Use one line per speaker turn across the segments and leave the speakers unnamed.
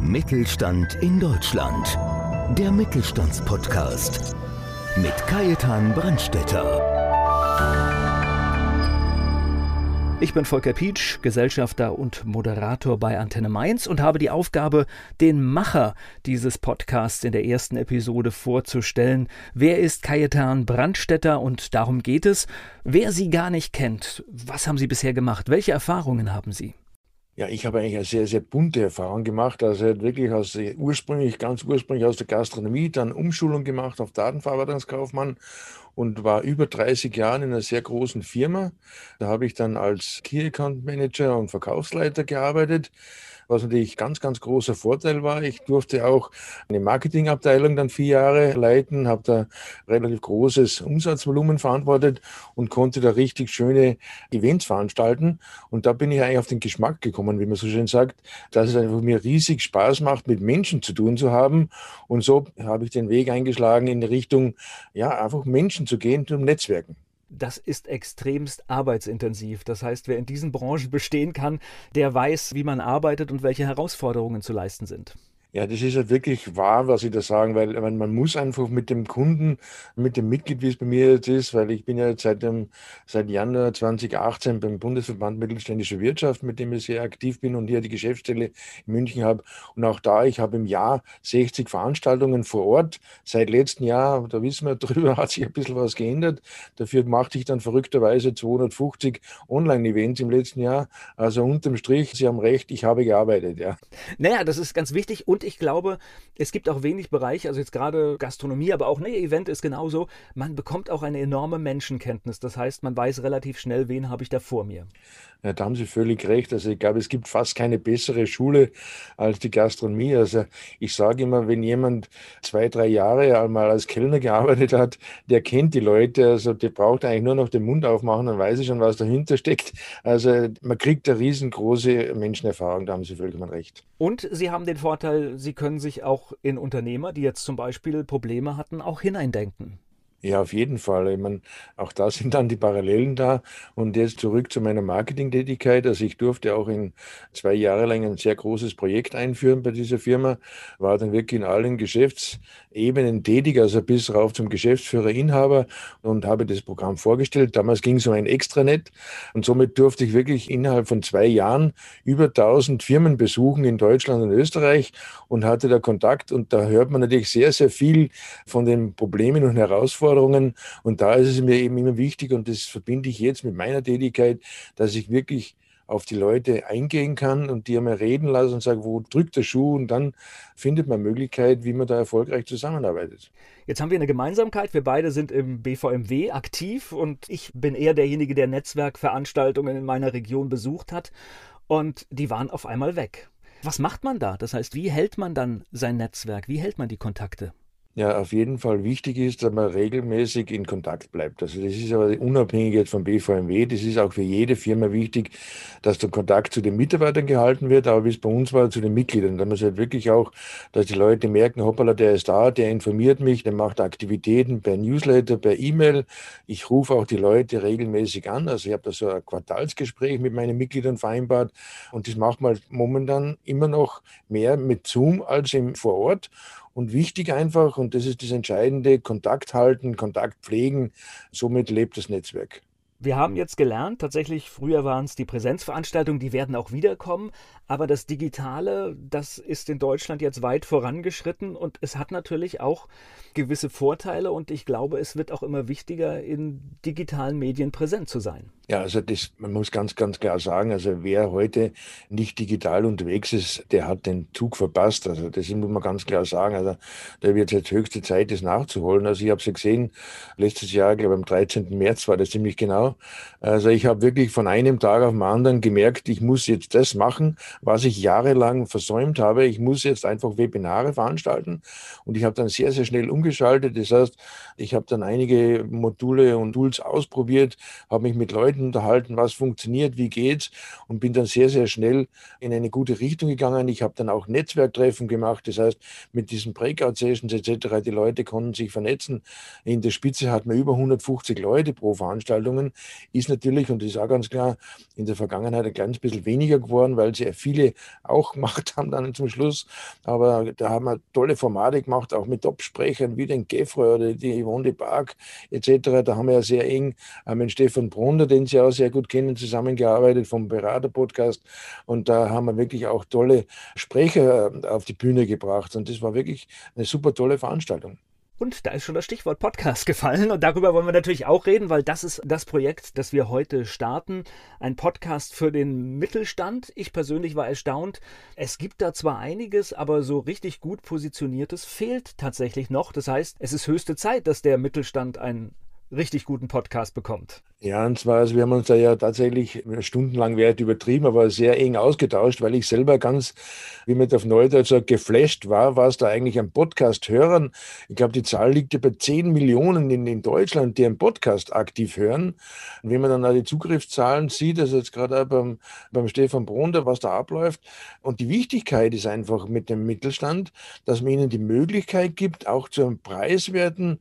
Mittelstand in Deutschland. Der Mittelstandspodcast mit Kajetan Brandstetter.
Ich bin Volker Pietsch, Gesellschafter und Moderator bei Antenne Mainz und habe die Aufgabe, den Macher dieses Podcasts in der ersten Episode vorzustellen. Wer ist Kajetan Brandstetter und darum geht es. Wer Sie gar nicht kennt, was haben Sie bisher gemacht? Welche Erfahrungen haben Sie?
Ja, ich habe eigentlich eine sehr, sehr bunte Erfahrung gemacht. Also wirklich aus ursprünglich, ganz ursprünglich aus der Gastronomie, dann Umschulung gemacht auf Datenverarbeitungskaufmann und war über 30 Jahre in einer sehr großen Firma. Da habe ich dann als Key Account Manager und Verkaufsleiter gearbeitet was natürlich ganz, ganz großer Vorteil war. Ich durfte auch eine Marketingabteilung dann vier Jahre leiten, habe da relativ großes Umsatzvolumen verantwortet und konnte da richtig schöne Events veranstalten. Und da bin ich eigentlich auf den Geschmack gekommen, wie man so schön sagt, dass es einfach mir riesig Spaß macht, mit Menschen zu tun zu haben. Und so habe ich den Weg eingeschlagen in die Richtung, ja, einfach Menschen zu gehen, zum Netzwerken
das ist extremst arbeitsintensiv. Das heißt, wer in diesen Branchen bestehen kann, der weiß, wie man arbeitet und welche Herausforderungen zu leisten sind.
Ja, das ist ja wirklich wahr, was Sie da sagen, weil man muss einfach mit dem Kunden, mit dem Mitglied, wie es bei mir jetzt ist, weil ich bin ja jetzt seit, dem, seit Januar 2018 beim Bundesverband Mittelständische Wirtschaft, mit dem ich sehr aktiv bin und hier die Geschäftsstelle in München habe. Und auch da, ich habe im Jahr 60 Veranstaltungen vor Ort. Seit letztem Jahr, da wissen wir drüber, hat sich ein bisschen was geändert. Dafür machte ich dann verrückterweise 250 Online-Events im letzten Jahr. Also unterm Strich, Sie haben recht, ich habe gearbeitet, ja.
Naja, das ist ganz wichtig und ich glaube, es gibt auch wenig Bereiche, also jetzt gerade Gastronomie, aber auch ne, Event ist genauso. Man bekommt auch eine enorme Menschenkenntnis. Das heißt, man weiß relativ schnell, wen habe ich da vor mir.
Ja, da haben Sie völlig recht. Also ich glaube, es gibt fast keine bessere Schule als die Gastronomie. Also ich sage immer, wenn jemand zwei, drei Jahre einmal als Kellner gearbeitet hat, der kennt die Leute. Also der braucht eigentlich nur noch den Mund aufmachen, dann weiß ich schon, was dahinter steckt. Also man kriegt eine riesengroße Menschenerfahrung, da haben Sie vollkommen recht.
Und Sie haben den Vorteil, Sie können sich auch in Unternehmer, die jetzt zum Beispiel Probleme hatten, auch hineindenken.
Ja, auf jeden Fall. Ich meine, auch da sind dann die Parallelen da. Und jetzt zurück zu meiner Marketingtätigkeit. Also ich durfte auch in zwei Jahre lang ein sehr großes Projekt einführen bei dieser Firma, war dann wirklich in allen Geschäftsebenen tätig, also bis rauf zum Geschäftsführer, Inhaber und habe das Programm vorgestellt. Damals ging es um ein Extranet und somit durfte ich wirklich innerhalb von zwei Jahren über 1000 Firmen besuchen in Deutschland und Österreich und hatte da Kontakt und da hört man natürlich sehr, sehr viel von den Problemen und Herausforderungen Herausforderungen. Und da ist es mir eben immer wichtig, und das verbinde ich jetzt mit meiner Tätigkeit, dass ich wirklich auf die Leute eingehen kann und die einmal reden lassen und sagen, wo drückt der Schuh und dann findet man Möglichkeit, wie man da erfolgreich zusammenarbeitet.
Jetzt haben wir eine Gemeinsamkeit. Wir beide sind im BVMW aktiv und ich bin eher derjenige, der Netzwerkveranstaltungen in meiner Region besucht hat und die waren auf einmal weg. Was macht man da? Das heißt, wie hält man dann sein Netzwerk? Wie hält man die Kontakte?
Ja, auf jeden Fall wichtig ist, dass man regelmäßig in Kontakt bleibt. Also das ist aber unabhängig jetzt vom BVMW, das ist auch für jede Firma wichtig, dass der Kontakt zu den Mitarbeitern gehalten wird, aber wie es bei uns war, zu den Mitgliedern. Da muss halt wirklich auch, dass die Leute merken, hoppala, der ist da, der informiert mich, der macht Aktivitäten per Newsletter, per E-Mail. Ich rufe auch die Leute regelmäßig an. Also ich habe da so ein Quartalsgespräch mit meinen Mitgliedern vereinbart und das macht man momentan immer noch mehr mit Zoom als im vor Ort. Und wichtig einfach, und das ist das Entscheidende, Kontakt halten, Kontakt pflegen. Somit lebt das Netzwerk.
Wir haben jetzt gelernt, tatsächlich, früher waren es die Präsenzveranstaltungen, die werden auch wiederkommen, aber das Digitale, das ist in Deutschland jetzt weit vorangeschritten und es hat natürlich auch gewisse Vorteile und ich glaube, es wird auch immer wichtiger, in digitalen Medien präsent zu sein.
Ja, also das, man muss ganz, ganz klar sagen, also wer heute nicht digital unterwegs ist, der hat den Zug verpasst. Also das muss man ganz klar sagen. Also da wird jetzt höchste Zeit, das nachzuholen. Also ich habe es ja gesehen, letztes Jahr, glaube ich, am 13. März war das ziemlich genau. Also ich habe wirklich von einem Tag auf den anderen gemerkt, ich muss jetzt das machen, was ich jahrelang versäumt habe. Ich muss jetzt einfach Webinare veranstalten. Und ich habe dann sehr, sehr schnell umgeschaltet. Das heißt, ich habe dann einige Module und Tools ausprobiert, habe mich mit Leuten unterhalten, was funktioniert, wie geht's und bin dann sehr, sehr schnell in eine gute Richtung gegangen. Ich habe dann auch Netzwerktreffen gemacht, das heißt mit diesen Breakout-Sessions etc. Die Leute konnten sich vernetzen. In der Spitze hat man über 150 Leute pro Veranstaltungen ist natürlich, und das ist auch ganz klar, in der Vergangenheit ein kleines bisschen weniger geworden, weil sehr viele auch gemacht haben dann zum Schluss. Aber da haben wir tolle Formate gemacht, auch mit Top-Sprechern wie den Gefroy oder die Yvonne de Park etc. Da haben wir ja sehr eng mit Stefan Brunner, den Sie auch sehr gut kennen, zusammengearbeitet vom Berater-Podcast. Und da haben wir wirklich auch tolle Sprecher äh, auf die Bühne gebracht. Und das war wirklich eine super tolle Veranstaltung.
Und da ist schon das Stichwort Podcast gefallen. Und darüber wollen wir natürlich auch reden, weil das ist das Projekt, das wir heute starten. Ein Podcast für den Mittelstand. Ich persönlich war erstaunt. Es gibt da zwar einiges, aber so richtig gut positioniertes fehlt tatsächlich noch. Das heißt, es ist höchste Zeit, dass der Mittelstand einen richtig guten Podcast bekommt.
Ja, und zwar, also wir haben uns da ja tatsächlich stundenlang Wert übertrieben, aber sehr eng ausgetauscht, weil ich selber ganz, wie man auf Neudeutsch sagt, geflasht war, was da eigentlich am Podcast hören. Ich glaube, die Zahl liegt ja bei 10 Millionen in, in Deutschland, die einen Podcast aktiv hören. Und wenn man dann auch die Zugriffszahlen sieht, also jetzt gerade beim, beim Stefan Brunner, was da abläuft. Und die Wichtigkeit ist einfach mit dem Mittelstand, dass man ihnen die Möglichkeit gibt, auch zu einem preiswerten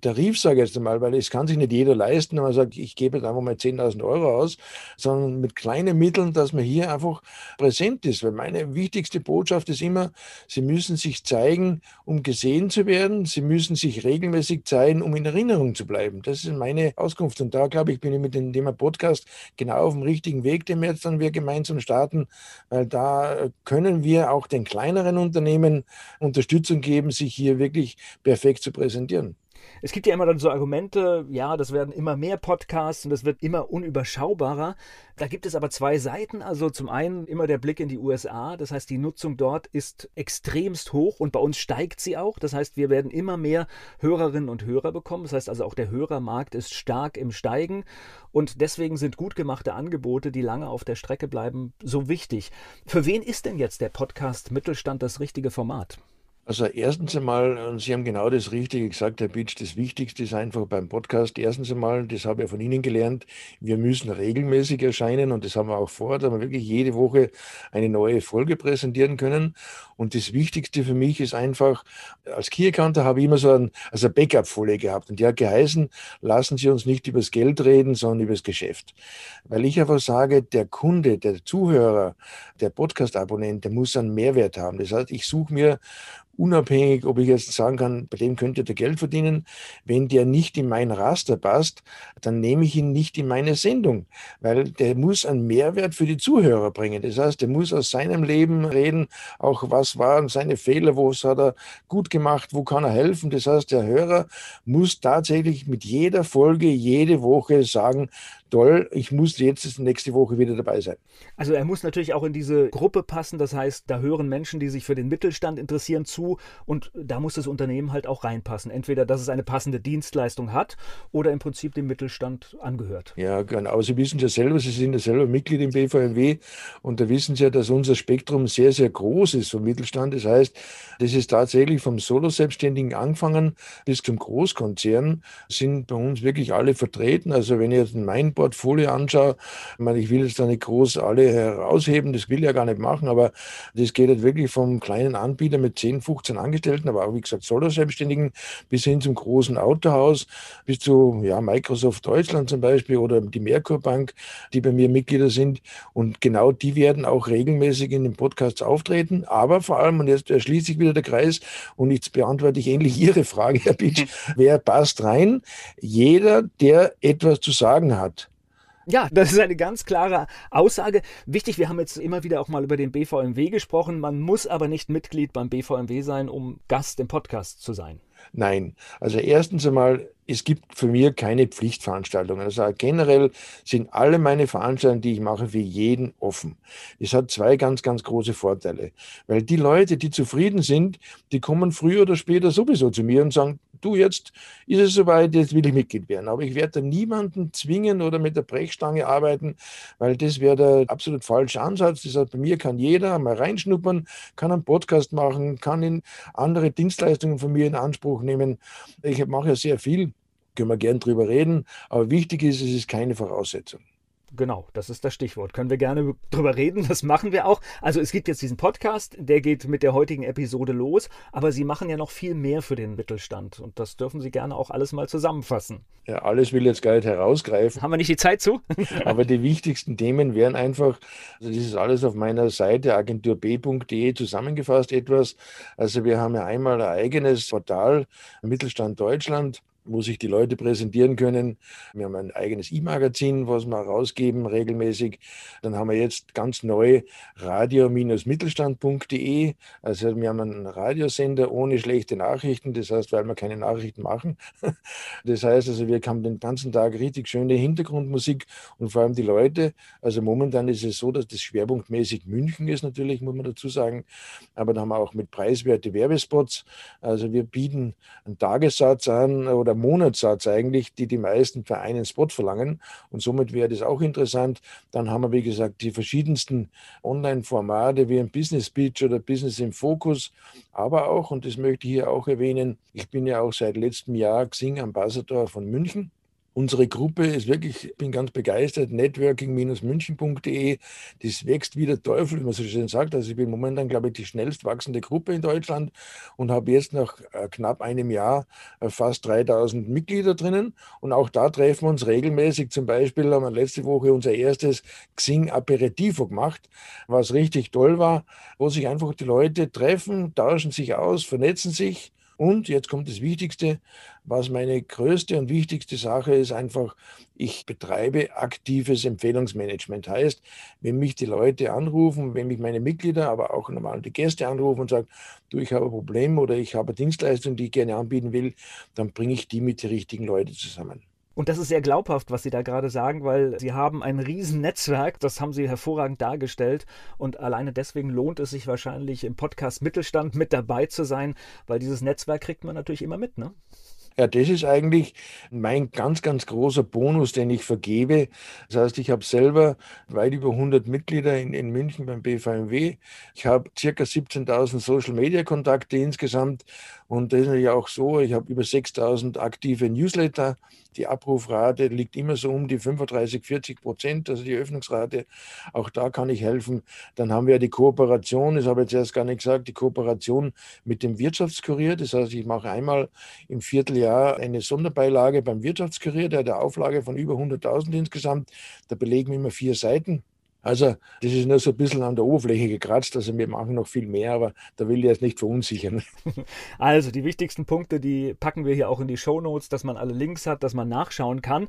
Tarif, sage ich jetzt einmal, weil es kann sich nicht jeder leisten, wenn man sagt, ich gebe jetzt einfach mal 10.000 Euro aus, sondern mit kleinen Mitteln, dass man hier einfach präsent ist. Weil meine wichtigste Botschaft ist immer, Sie müssen sich zeigen, um gesehen zu werden. Sie müssen sich regelmäßig zeigen, um in Erinnerung zu bleiben. Das ist meine Auskunft. Und da, glaube ich, bin ich mit dem Thema Podcast genau auf dem richtigen Weg, den wir jetzt dann wir gemeinsam starten, weil da können wir auch den kleineren Unternehmen Unterstützung geben, sich hier wirklich perfekt zu präsentieren.
Es gibt ja immer dann so Argumente, ja, das werden immer mehr Podcasts und das wird immer unüberschaubarer. Da gibt es aber zwei Seiten. Also zum einen immer der Blick in die USA. Das heißt, die Nutzung dort ist extremst hoch und bei uns steigt sie auch. Das heißt, wir werden immer mehr Hörerinnen und Hörer bekommen. Das heißt also auch der Hörermarkt ist stark im Steigen und deswegen sind gut gemachte Angebote, die lange auf der Strecke bleiben, so wichtig. Für wen ist denn jetzt der Podcast Mittelstand das richtige Format?
Also erstens einmal, und Sie haben genau das Richtige gesagt, Herr Bitsch, das Wichtigste ist einfach beim Podcast, erstens einmal, das habe ich von Ihnen gelernt, wir müssen regelmäßig erscheinen und das haben wir auch vor, dass wir wirklich jede Woche eine neue Folge präsentieren können. Und das Wichtigste für mich ist einfach, als Key-Accounter habe ich immer so ein, also eine Backup-Folie gehabt und die hat geheißen, lassen Sie uns nicht über das Geld reden, sondern über das Geschäft. Weil ich einfach sage, der Kunde, der Zuhörer, der Podcast-Abonnent, der muss einen Mehrwert haben. Das heißt, ich suche mir unabhängig, ob ich jetzt sagen kann, bei dem könnte der Geld verdienen. Wenn der nicht in mein Raster passt, dann nehme ich ihn nicht in meine Sendung, weil der muss einen Mehrwert für die Zuhörer bringen. Das heißt, der muss aus seinem Leben reden, auch was waren seine Fehler, wo hat er gut gemacht, wo kann er helfen. Das heißt, der Hörer muss tatsächlich mit jeder Folge, jede Woche sagen, toll, ich muss jetzt nächste Woche wieder dabei sein.
Also er muss natürlich auch in diese Gruppe passen, das heißt, da hören Menschen, die sich für den Mittelstand interessieren, zu und da muss das Unternehmen halt auch reinpassen. Entweder, dass es eine passende Dienstleistung hat oder im Prinzip dem Mittelstand angehört.
Ja, genau. Sie wissen ja selber, Sie sind ja selber Mitglied im BVMW und da wissen Sie ja, dass unser Spektrum sehr, sehr groß ist vom Mittelstand. Das heißt, das ist tatsächlich vom Solo-Selbstständigen angefangen bis zum Großkonzern sind bei uns wirklich alle vertreten. Also wenn ich jetzt mein Portfolio anschaue, ich meine, ich will jetzt da nicht groß alle herausheben, das will ich ja gar nicht machen, aber das geht halt wirklich vom kleinen Anbieter mit 10, 15 Angestellten, aber auch wie gesagt Solo-Selbstständigen bis hin zum großen Autohaus, bis zu ja, Microsoft Deutschland zum Beispiel oder die Merkur Bank, die bei mir Mitglieder sind. Und genau die werden auch regelmäßig in den Podcasts auftreten. Aber vor allem, und jetzt schließt sich wieder der Kreis, und jetzt beantworte ich endlich Ihre Frage, Herr Bitsch, wer passt rein? Jeder, der etwas zu sagen hat.
Ja, das ist eine ganz klare Aussage. Wichtig, wir haben jetzt immer wieder auch mal über den BVMW gesprochen. Man muss aber nicht Mitglied beim BVMW sein, um Gast im Podcast zu sein.
Nein. Also erstens einmal, es gibt für mich keine Pflichtveranstaltungen. Also generell sind alle meine Veranstaltungen, die ich mache, für jeden offen. Es hat zwei ganz, ganz große Vorteile. Weil die Leute, die zufrieden sind, die kommen früher oder später sowieso zu mir und sagen, du, jetzt ist es soweit, jetzt will ich Mitglied werden. Aber ich werde da niemanden zwingen oder mit der Brechstange arbeiten, weil das wäre der absolut falsche Ansatz. Das heißt, bei mir kann jeder mal reinschnuppern, kann einen Podcast machen, kann in andere Dienstleistungen von mir in Anspruch nehmen. Ich mache ja sehr viel, können wir gern drüber reden, aber wichtig ist, es ist keine Voraussetzung.
Genau, das ist das Stichwort. Können wir gerne drüber reden, das machen wir auch. Also es gibt jetzt diesen Podcast, der geht mit der heutigen Episode los, aber Sie machen ja noch viel mehr für den Mittelstand und das dürfen Sie gerne auch alles mal zusammenfassen.
Ja, alles will jetzt gar nicht herausgreifen.
Haben wir nicht die Zeit zu?
aber die wichtigsten Themen wären einfach, also das ist alles auf meiner Seite agenturb.de zusammengefasst etwas. Also wir haben ja einmal ein eigenes Portal Mittelstand Deutschland wo sich die Leute präsentieren können. Wir haben ein eigenes E-Magazin, was wir rausgeben regelmäßig. Dann haben wir jetzt ganz neu radio-mittelstand.de. Also wir haben einen Radiosender ohne schlechte Nachrichten, das heißt, weil wir keine Nachrichten machen. Das heißt also, wir haben den ganzen Tag richtig schöne Hintergrundmusik und vor allem die Leute. Also momentan ist es so, dass das schwerpunktmäßig München ist natürlich, muss man dazu sagen. Aber da haben wir auch mit preiswerte Werbespots. Also wir bieten einen Tagessatz an oder der Monatssatz eigentlich, die die meisten für einen Spot verlangen. Und somit wäre das auch interessant. Dann haben wir, wie gesagt, die verschiedensten Online-Formate wie ein Business Speech oder Business im Fokus. Aber auch, und das möchte ich hier auch erwähnen, ich bin ja auch seit letztem Jahr Xing Ambassador von München. Unsere Gruppe ist wirklich, ich bin ganz begeistert, networking-münchen.de, das wächst wie der Teufel, wie man so schön sagt. Also ich bin momentan, glaube ich, die schnellst wachsende Gruppe in Deutschland und habe jetzt nach äh, knapp einem Jahr äh, fast 3000 Mitglieder drinnen. Und auch da treffen wir uns regelmäßig. Zum Beispiel haben wir letzte Woche unser erstes Xing Aperitivo gemacht, was richtig toll war, wo sich einfach die Leute treffen, tauschen sich aus, vernetzen sich und jetzt kommt das Wichtigste, was meine größte und wichtigste Sache ist, einfach, ich betreibe aktives Empfehlungsmanagement. Heißt, wenn mich die Leute anrufen, wenn mich meine Mitglieder, aber auch normal die Gäste anrufen und sagen, du, ich habe ein Problem oder ich habe eine Dienstleistung, die ich gerne anbieten will, dann bringe ich die mit den richtigen Leuten zusammen.
Und das ist sehr glaubhaft, was Sie da gerade sagen, weil Sie haben ein Riesennetzwerk, das haben Sie hervorragend dargestellt. Und alleine deswegen lohnt es sich wahrscheinlich im Podcast Mittelstand mit dabei zu sein, weil dieses Netzwerk kriegt man natürlich immer mit, ne?
Ja, das ist eigentlich mein ganz, ganz großer Bonus, den ich vergebe. Das heißt, ich habe selber weit über 100 Mitglieder in, in München beim BVMW. Ich habe circa 17.000 Social-Media-Kontakte insgesamt. Und das ist natürlich auch so, ich habe über 6.000 aktive Newsletter. Die Abrufrate liegt immer so um die 35, 40 Prozent, also die Öffnungsrate. Auch da kann ich helfen. Dann haben wir die Kooperation, das habe ich jetzt erst gar nicht gesagt, die Kooperation mit dem Wirtschaftskurier. Das heißt, ich mache einmal im Vierteljahr eine Sonderbeilage beim Wirtschaftskurier, der hat eine Auflage von über 100.000 insgesamt. Da belegen wir immer vier Seiten. Also das ist nur so ein bisschen an der Oberfläche gekratzt. Also wir machen noch viel mehr, aber da will ich jetzt nicht verunsichern.
Also die wichtigsten Punkte, die packen wir hier auch in die Show Notes, dass man alle Links hat, dass man nachschauen kann.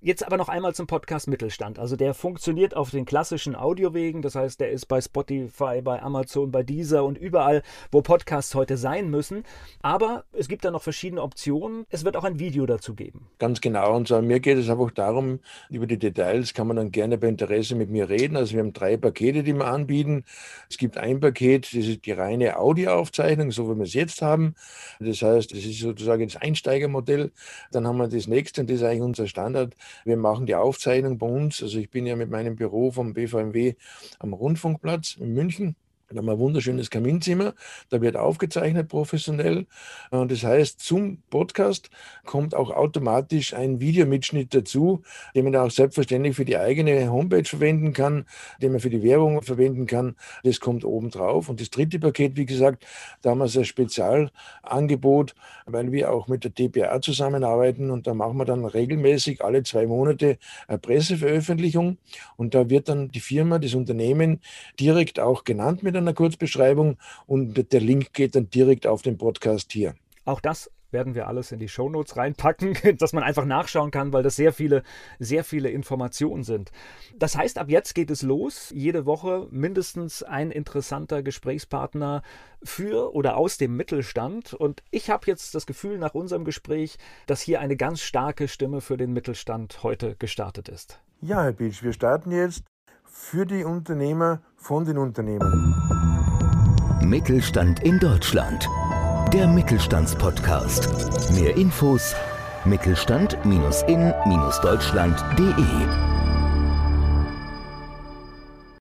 Jetzt aber noch einmal zum Podcast Mittelstand. Also der funktioniert auf den klassischen Audiowegen. Das heißt, der ist bei Spotify, bei Amazon, bei Deezer und überall, wo Podcasts heute sein müssen. Aber es gibt da noch verschiedene Optionen. Es wird auch ein Video dazu geben.
Ganz genau. Und so, mir geht es einfach darum, über die Details kann man dann gerne bei Interesse mit mir reden. Also wir haben drei Pakete, die wir anbieten. Es gibt ein Paket, das ist die reine Audioaufzeichnung, so wie wir es jetzt haben. Das heißt, das ist sozusagen das Einsteigermodell. Dann haben wir das nächste, und das ist eigentlich unser Standard. Wir machen die Aufzeichnung bei uns. Also ich bin ja mit meinem Büro vom BVMW am Rundfunkplatz in München. Da haben wir ein wunderschönes Kaminzimmer, da wird aufgezeichnet professionell. Und das heißt, zum Podcast kommt auch automatisch ein Videomitschnitt dazu, den man auch selbstverständlich für die eigene Homepage verwenden kann, den man für die Werbung verwenden kann. Das kommt oben drauf. Und das dritte Paket, wie gesagt, da haben wir so ein Spezialangebot, weil wir auch mit der DPA zusammenarbeiten und da machen wir dann regelmäßig alle zwei Monate eine Presseveröffentlichung und da wird dann die Firma, das Unternehmen direkt auch genannt mit einer Kurzbeschreibung und der Link geht dann direkt auf den Podcast hier.
Auch das werden wir alles in die Shownotes reinpacken, dass man einfach nachschauen kann, weil das sehr viele, sehr viele Informationen sind. Das heißt, ab jetzt geht es los. Jede Woche mindestens ein interessanter Gesprächspartner für oder aus dem Mittelstand. Und ich habe jetzt das Gefühl nach unserem Gespräch, dass hier eine ganz starke Stimme für den Mittelstand heute gestartet ist.
Ja, Herr Beach, wir starten jetzt für die Unternehmer von den Unternehmen.
Mittelstand in Deutschland. Der Mittelstandspodcast. Mehr Infos mittelstand-in-deutschland.de